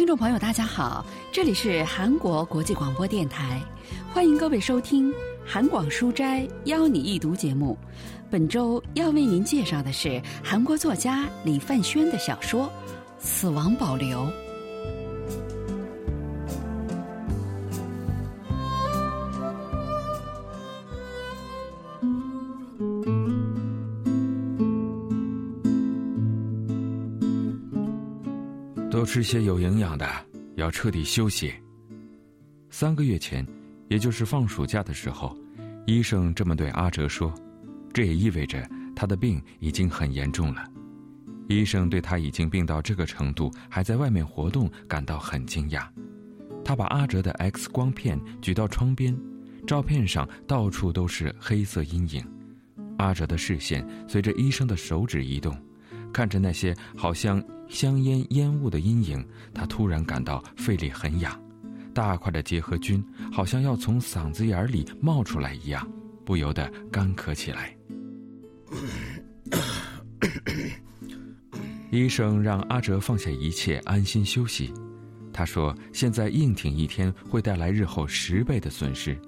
听众朋友，大家好，这里是韩国国际广播电台，欢迎各位收听《韩广书斋邀你一读》节目。本周要为您介绍的是韩国作家李范轩的小说《死亡保留》。多吃些有营养的，要彻底休息。三个月前，也就是放暑假的时候，医生这么对阿哲说。这也意味着他的病已经很严重了。医生对他已经病到这个程度还在外面活动感到很惊讶。他把阿哲的 X 光片举到窗边，照片上到处都是黑色阴影。阿哲的视线随着医生的手指移动，看着那些好像香烟烟雾的阴影，他突然感到肺里很痒，大块的结核菌好像要从嗓子眼里冒出来一样，不由得干咳起来。医生让阿哲放下一切，安心休息。他说：“现在硬挺一天会带来日后十倍的损失。”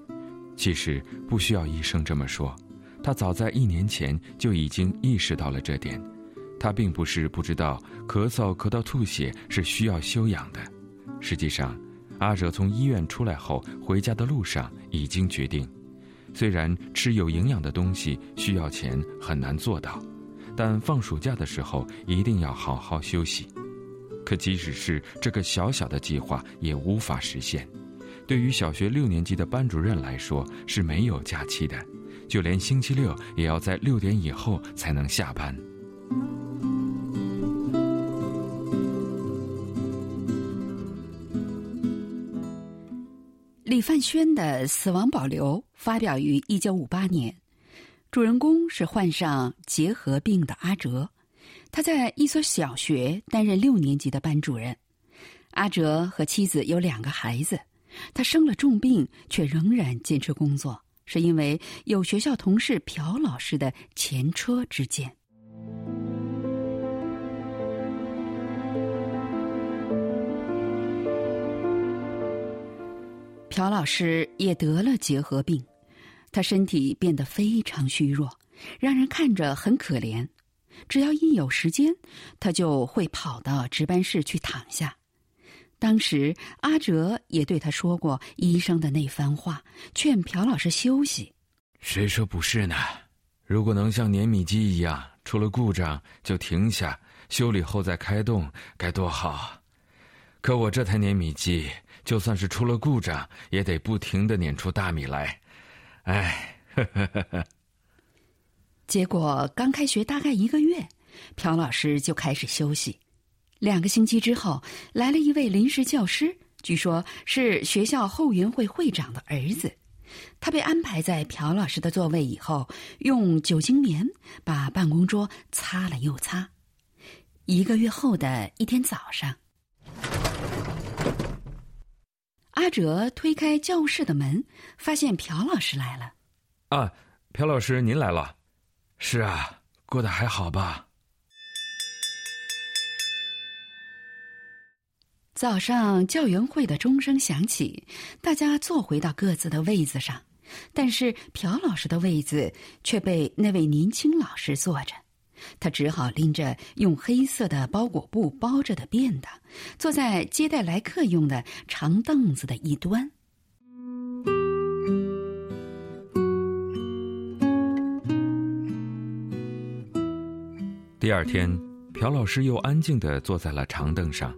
其实不需要医生这么说，他早在一年前就已经意识到了这点。他并不是不知道咳嗽咳到吐血是需要休养的。实际上，阿哲从医院出来后，回家的路上已经决定。虽然吃有营养的东西需要钱，很难做到，但放暑假的时候一定要好好休息。可即使是这个小小的计划，也无法实现。对于小学六年级的班主任来说是没有假期的，就连星期六也要在六点以后才能下班。范轩的《死亡保留》发表于一九五八年，主人公是患上结核病的阿哲，他在一所小学担任六年级的班主任。阿哲和妻子有两个孩子，他生了重病却仍然坚持工作，是因为有学校同事朴老师的前车之鉴。朴老师也得了结核病，他身体变得非常虚弱，让人看着很可怜。只要一有时间，他就会跑到值班室去躺下。当时阿哲也对他说过医生的那番话，劝朴老师休息。谁说不是呢？如果能像碾米机一样，出了故障就停下，修理后再开动，该多好！可我这台碾米机。就算是出了故障，也得不停的碾出大米来，哎，结果刚开学大概一个月，朴老师就开始休息。两个星期之后，来了一位临时教师，据说是学校后援会会长的儿子。他被安排在朴老师的座位以后，用酒精棉把办公桌擦了又擦。一个月后的一天早上。阿哲推开教室的门，发现朴老师来了。啊，朴老师，您来了。是啊，过得还好吧？早上教员会的钟声响起，大家坐回到各自的位子上，但是朴老师的位子却被那位年轻老师坐着。他只好拎着用黑色的包裹布包着的便当，坐在接待来客用的长凳子的一端。第二天，朴老师又安静的坐在了长凳上，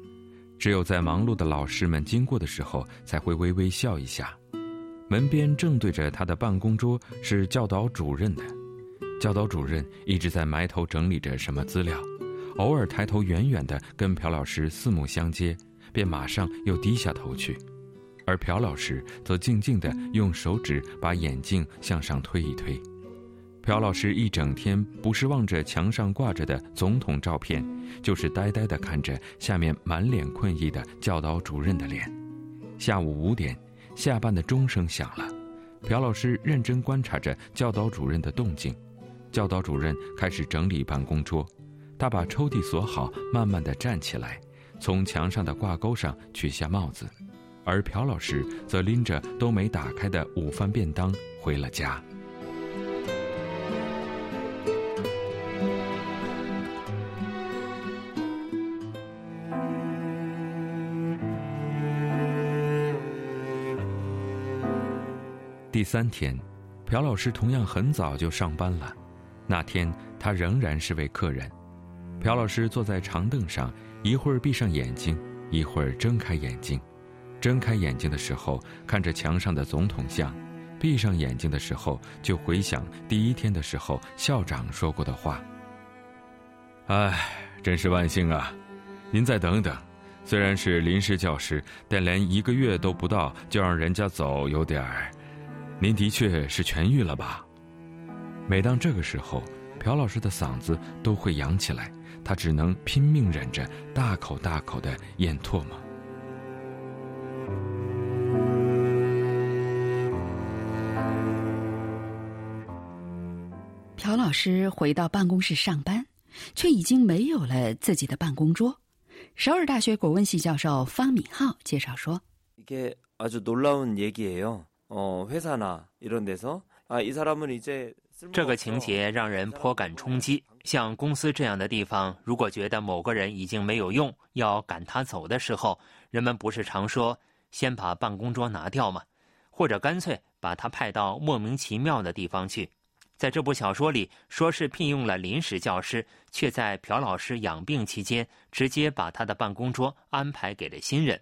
只有在忙碌的老师们经过的时候，才会微微笑一下。门边正对着他的办公桌是教导主任的。教导主任一直在埋头整理着什么资料，偶尔抬头远远的跟朴老师四目相接，便马上又低下头去，而朴老师则静静的用手指把眼镜向上推一推。朴老师一整天不是望着墙上挂着的总统照片，就是呆呆的看着下面满脸困意的教导主任的脸。下午五点，下班的钟声响了，朴老师认真观察着教导主任的动静。教导主任开始整理办公桌，他把抽屉锁好，慢慢的站起来，从墙上的挂钩上取下帽子，而朴老师则拎着都没打开的午饭便当回了家。第三天，朴老师同样很早就上班了。那天他仍然是位客人。朴老师坐在长凳上，一会儿闭上眼睛，一会儿睁开眼睛。睁开眼睛的时候看着墙上的总统像，闭上眼睛的时候就回想第一天的时候校长说过的话。唉，真是万幸啊！您再等等，虽然是临时教师，但连一个月都不到就让人家走，有点儿。您的确是痊愈了吧？每当这个时候，朴老师的嗓子都会扬起来。他只能拼命忍着，大口大口的咽唾沫。朴老师回到办公室上班，却已经没有了自己的办公桌。首尔大学国文系教授方敏浩介绍说：“이게아주놀라운얘기예요어회사나이런데서아이사람은이제 这个情节让人颇感冲击。像公司这样的地方，如果觉得某个人已经没有用，要赶他走的时候，人们不是常说“先把办公桌拿掉”吗？或者干脆把他派到莫名其妙的地方去。在这部小说里，说是聘用了临时教师，却在朴老师养病期间，直接把他的办公桌安排给了新人。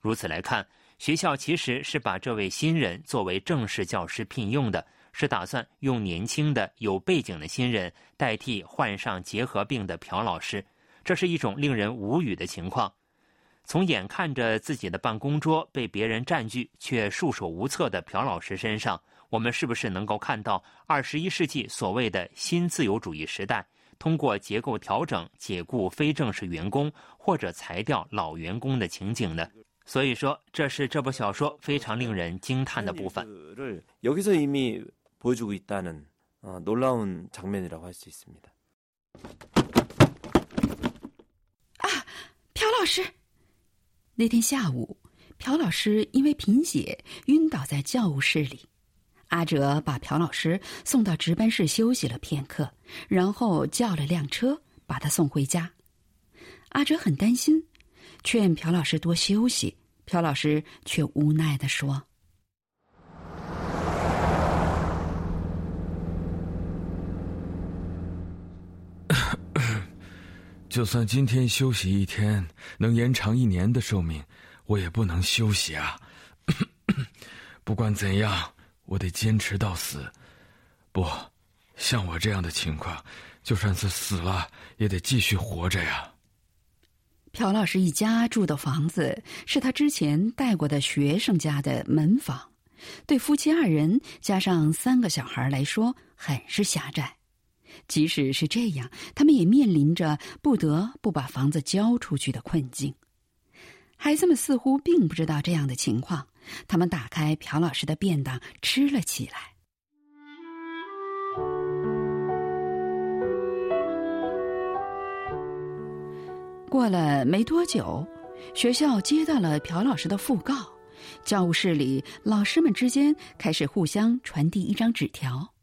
如此来看，学校其实是把这位新人作为正式教师聘用的。是打算用年轻的、有背景的新人代替患上结核病的朴老师，这是一种令人无语的情况。从眼看着自己的办公桌被别人占据却束手无策的朴老师身上，我们是不是能够看到二十一世纪所谓的新自由主义时代，通过结构调整解雇非正式员工或者裁掉老员工的情景呢？所以说，这是这部小说非常令人惊叹的部分。보여주고있다는어놀라운장면이라고할수있습니다啊，朴老师！那天下午，朴老师因为贫血晕倒在教务室里。阿哲把朴老师送到值班室休息了片刻，然后叫了辆车把他送回家。阿哲很担心，劝朴老师多休息。朴老师却无奈的说。 就算今天休息一天，能延长一年的寿命，我也不能休息啊！不管怎样，我得坚持到死。不，像我这样的情况，就算是死了，也得继续活着呀。朴老师一家住的房子是他之前带过的学生家的门房，对夫妻二人加上三个小孩来说，很是狭窄。即使是这样，他们也面临着不得不把房子交出去的困境。孩子们似乎并不知道这样的情况，他们打开朴老师的便当吃了起来。过了没多久，学校接到了朴老师的讣告，教务室里老师们之间开始互相传递一张纸条。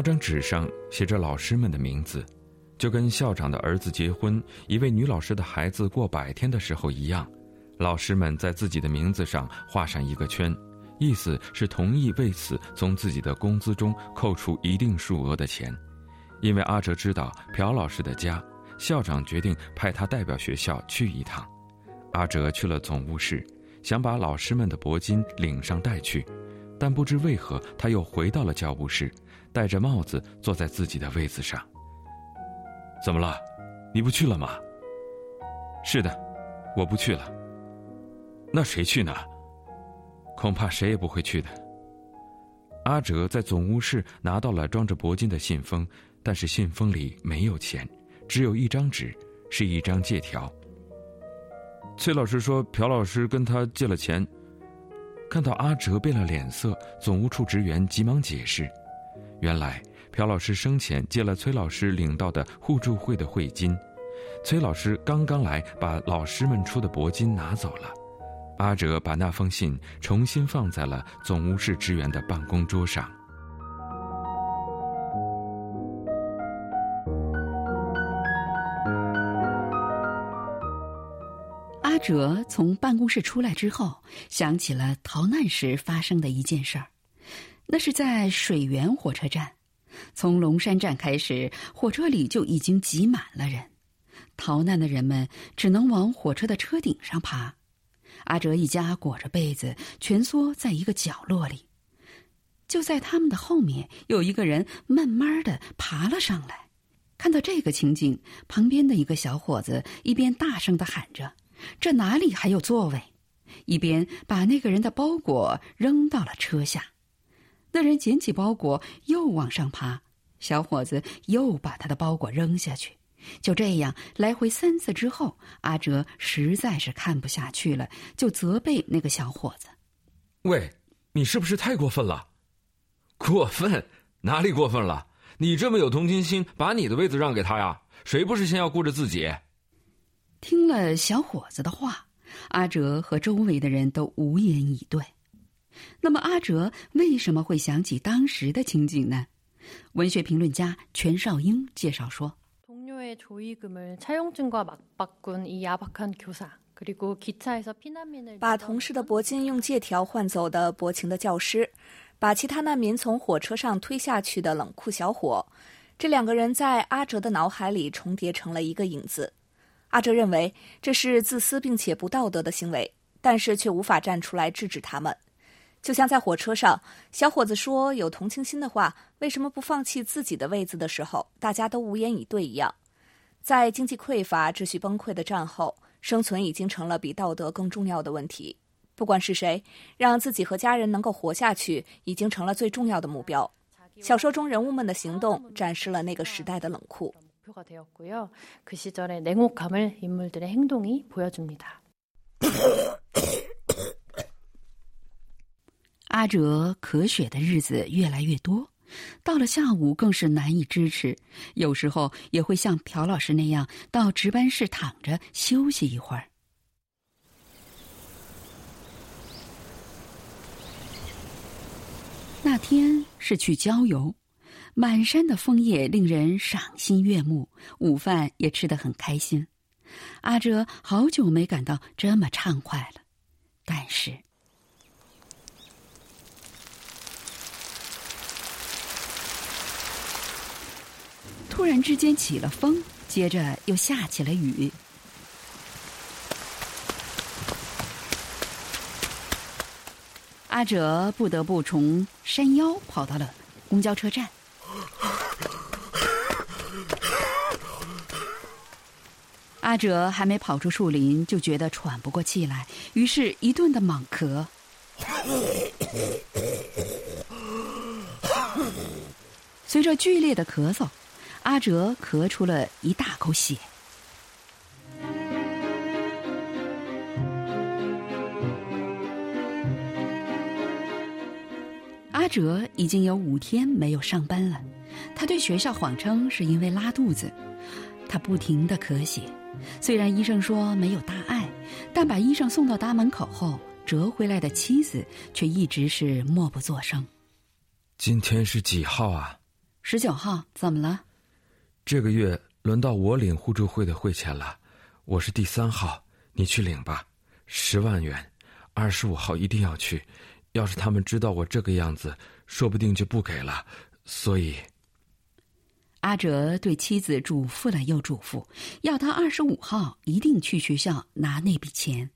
那张纸上写着老师们的名字，就跟校长的儿子结婚、一位女老师的孩子过百天的时候一样。老师们在自己的名字上画上一个圈，意思是同意为此从自己的工资中扣除一定数额的钱。因为阿哲知道朴老师的家，校长决定派他代表学校去一趟。阿哲去了总务室，想把老师们的铂金领上带去，但不知为何他又回到了教务室。戴着帽子坐在自己的位子上。怎么了？你不去了吗？是的，我不去了。那谁去呢？恐怕谁也不会去的。阿哲在总务室拿到了装着铂金的信封，但是信封里没有钱，只有一张纸，是一张借条。崔老师说，朴老师跟他借了钱。看到阿哲变了脸色，总务处职员急忙解释。原来，朴老师生前借了崔老师领到的互助会的会金，崔老师刚刚来，把老师们出的铂金拿走了。阿哲把那封信重新放在了总务室职员的办公桌上。阿哲从办公室出来之后，想起了逃难时发生的一件事儿。那是在水源火车站，从龙山站开始，火车里就已经挤满了人。逃难的人们只能往火车的车顶上爬。阿哲一家裹着被子，蜷缩在一个角落里。就在他们的后面，有一个人慢慢的爬了上来。看到这个情景，旁边的一个小伙子一边大声的喊着：“这哪里还有座位？”一边把那个人的包裹扔到了车下。那人捡起包裹又往上爬，小伙子又把他的包裹扔下去。就这样来回三次之后，阿哲实在是看不下去了，就责备那个小伙子：“喂，你是不是太过分了？过分？哪里过分了？你这么有同情心，把你的位子让给他呀？谁不是先要顾着自己？”听了小伙子的话，阿哲和周围的人都无言以对。那么，阿哲为什么会想起当时的情景呢？文学评论家全少英介绍说。把同事的铂金用借条换走的薄情的教师，把其他难民从火车上推下去的冷酷小伙，这两个人在阿哲的脑海里重叠成了一个影子。阿哲认为这是自私并且不道德的行为，但是却无法站出来制止他们。就像在火车上，小伙子说有同情心的话，为什么不放弃自己的位子的时候，大家都无言以对一样。在经济匮乏、秩序崩溃的战后，生存已经成了比道德更重要的问题。不管是谁，让自己和家人能够活下去，已经成了最重要的目标。小说中人物们的行动展示了那个时代的冷酷。阿哲咳血的日子越来越多，到了下午更是难以支持，有时候也会像朴老师那样到值班室躺着休息一会儿。那天是去郊游，满山的枫叶令人赏心悦目，午饭也吃得很开心。阿哲好久没感到这么畅快了，但是。突然之间起了风，接着又下起了雨。阿哲不得不从山腰跑到了公交车站。阿哲还没跑出树林，就觉得喘不过气来，于是一顿的猛咳。随着剧烈的咳嗽。阿哲咳出了一大口血。阿哲已经有五天没有上班了，他对学校谎称是因为拉肚子，他不停的咳血。虽然医生说没有大碍，但把医生送到大门口后，折回来的妻子却一直是默不作声。今天是几号啊？十九号，怎么了？这个月轮到我领互助会的会钱了，我是第三号，你去领吧，十万元，二十五号一定要去，要是他们知道我这个样子，说不定就不给了。所以，阿哲对妻子嘱咐了又嘱咐，要他二十五号一定去学校拿那笔钱。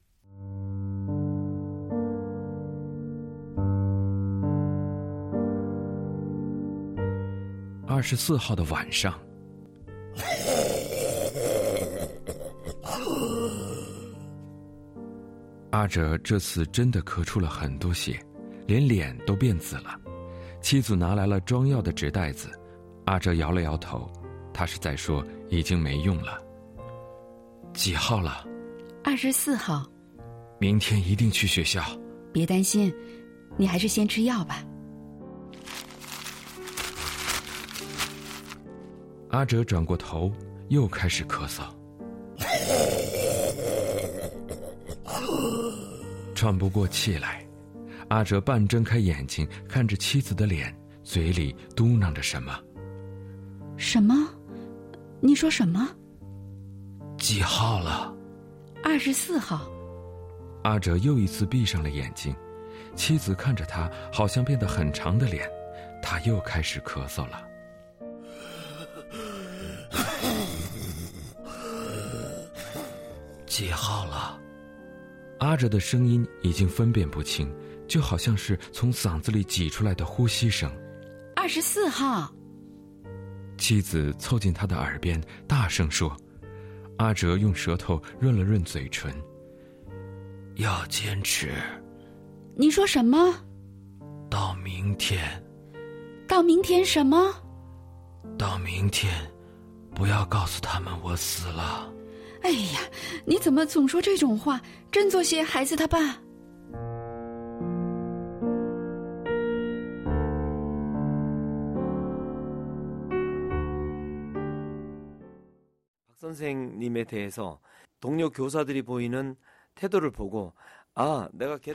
二十四号的晚上。阿哲这次真的咳出了很多血，连脸都变紫了。妻子拿来了装药的纸袋子，阿哲摇了摇头，他是在说已经没用了。几号了？二十四号。明天一定去学校。别担心，你还是先吃药吧。阿哲转过头，又开始咳嗽，喘不过气来。阿哲半睁开眼睛，看着妻子的脸，嘴里嘟囔着什么。什么？你说什么？几号了？二十四号。阿哲又一次闭上了眼睛，妻子看着他，好像变得很长的脸，他又开始咳嗽了。几号了？阿哲的声音已经分辨不清。就好像是从嗓子里挤出来的呼吸声。二十四号。妻子凑近他的耳边大声说：“阿哲用舌头润了润嘴唇。要坚持。你说什么？到明天。到明天什么？到明天，不要告诉他们我死了。哎呀，你怎么总说这种话？振作些，孩子他爸。”선생님에대해서동료교사들이보이는태도를보고啊，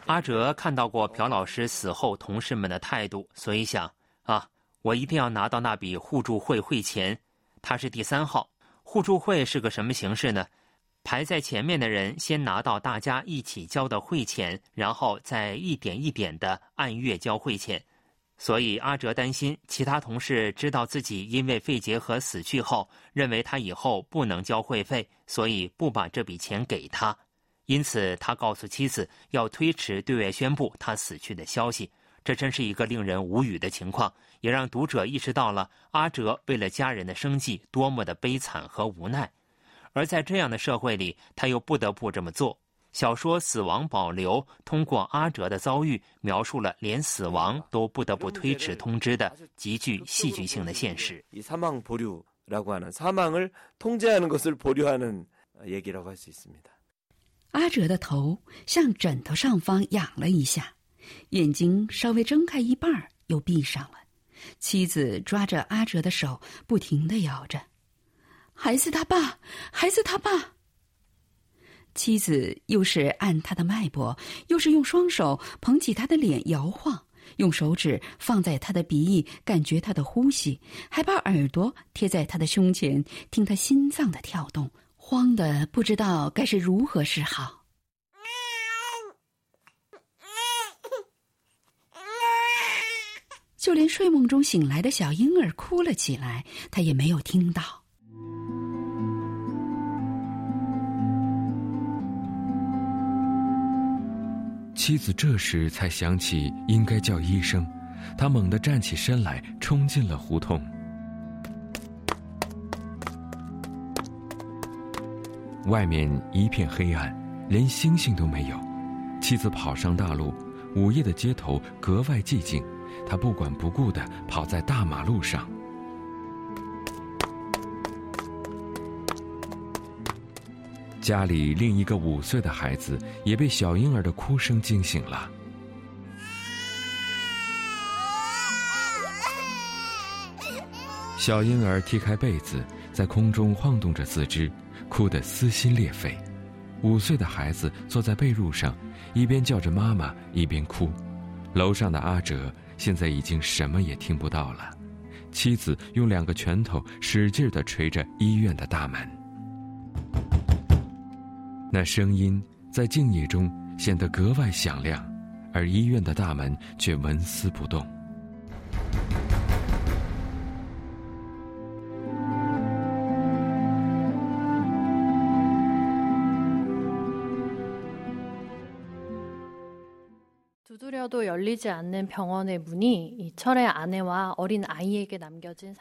阿哲看到过朴老师死后同事们的态度，所以想啊，我一定要拿到那笔互助会会钱。他是第三号，互助会是个什么形式呢？ 排在前面的人先拿到大家一起交的会钱，然后再一点一点的按月交会钱。所以阿哲担心其他同事知道自己因为肺结核死去后，认为他以后不能交会费，所以不把这笔钱给他。因此，他告诉妻子要推迟对外宣布他死去的消息。这真是一个令人无语的情况，也让读者意识到了阿哲为了家人的生计多么的悲惨和无奈。而在这样的社会里，他又不得不这么做。小说死亡保留通过阿哲的遭遇描述了连死亡都不得不推迟通知的极具戏剧性的现实。阿哲的头向枕头上方仰了一下，眼睛稍微睁开一半又闭上了。妻子抓着阿哲的手，不停的摇着。孩子他爸，孩子他爸。”妻子又是按他的脉搏，又是用双手捧起他的脸摇晃，用手指放在他的鼻翼感觉他的呼吸，还把耳朵贴在他的胸前听他心脏的跳动，慌得不知道该是如何是好。就连睡梦中醒来的小婴儿哭了起来，他也没有听到。妻子这时才想起应该叫医生，他猛地站起身来，冲进了胡同。外面一片黑暗，连星星都没有。妻子跑上大路，午夜的街头格外寂静，他不管不顾地跑在大马路上。家里另一个五岁的孩子也被小婴儿的哭声惊醒了。小婴儿踢开被子，在空中晃动着四肢，哭得撕心裂肺。五岁的孩子坐在被褥上，一边叫着妈妈，一边哭。楼上的阿哲现在已经什么也听不到了。妻子用两个拳头使劲地捶着医院的大门。那声音在静夜中显得格外响亮，而医院的大门却纹丝不动。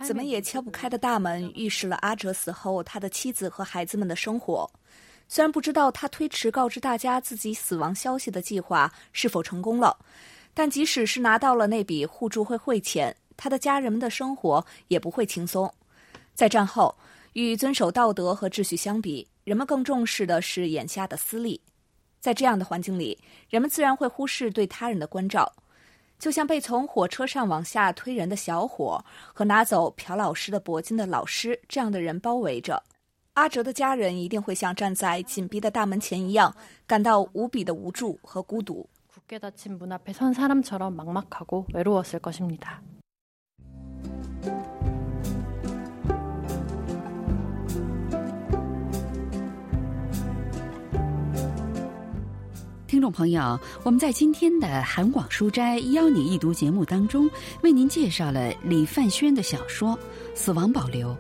怎么也敲不开的大门，预示了阿哲死后他的妻子和孩子们的生活。虽然不知道他推迟告知大家自己死亡消息的计划是否成功了，但即使是拿到了那笔互助会会钱，他的家人们的生活也不会轻松。在战后，与遵守道德和秩序相比，人们更重视的是眼下的私利。在这样的环境里，人们自然会忽视对他人的关照。就像被从火车上往下推人的小伙和拿走朴老师的铂金的老师这样的人包围着。阿哲的家人一定会像站在紧闭的大门前一样，感到无比的无助和孤独。听众朋友，我们在今天的《韩广书斋邀你一读》节目当中，为您介绍了李范轩的小说《死亡保留》。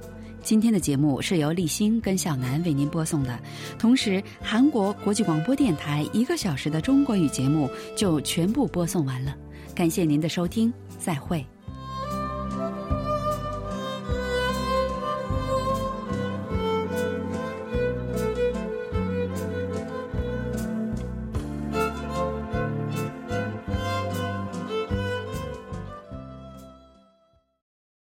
今天的节目是由立新跟小南为您播送的，同时韩国国际广播电台一个小时的中国语节目就全部播送完了。感谢您的收听，再会。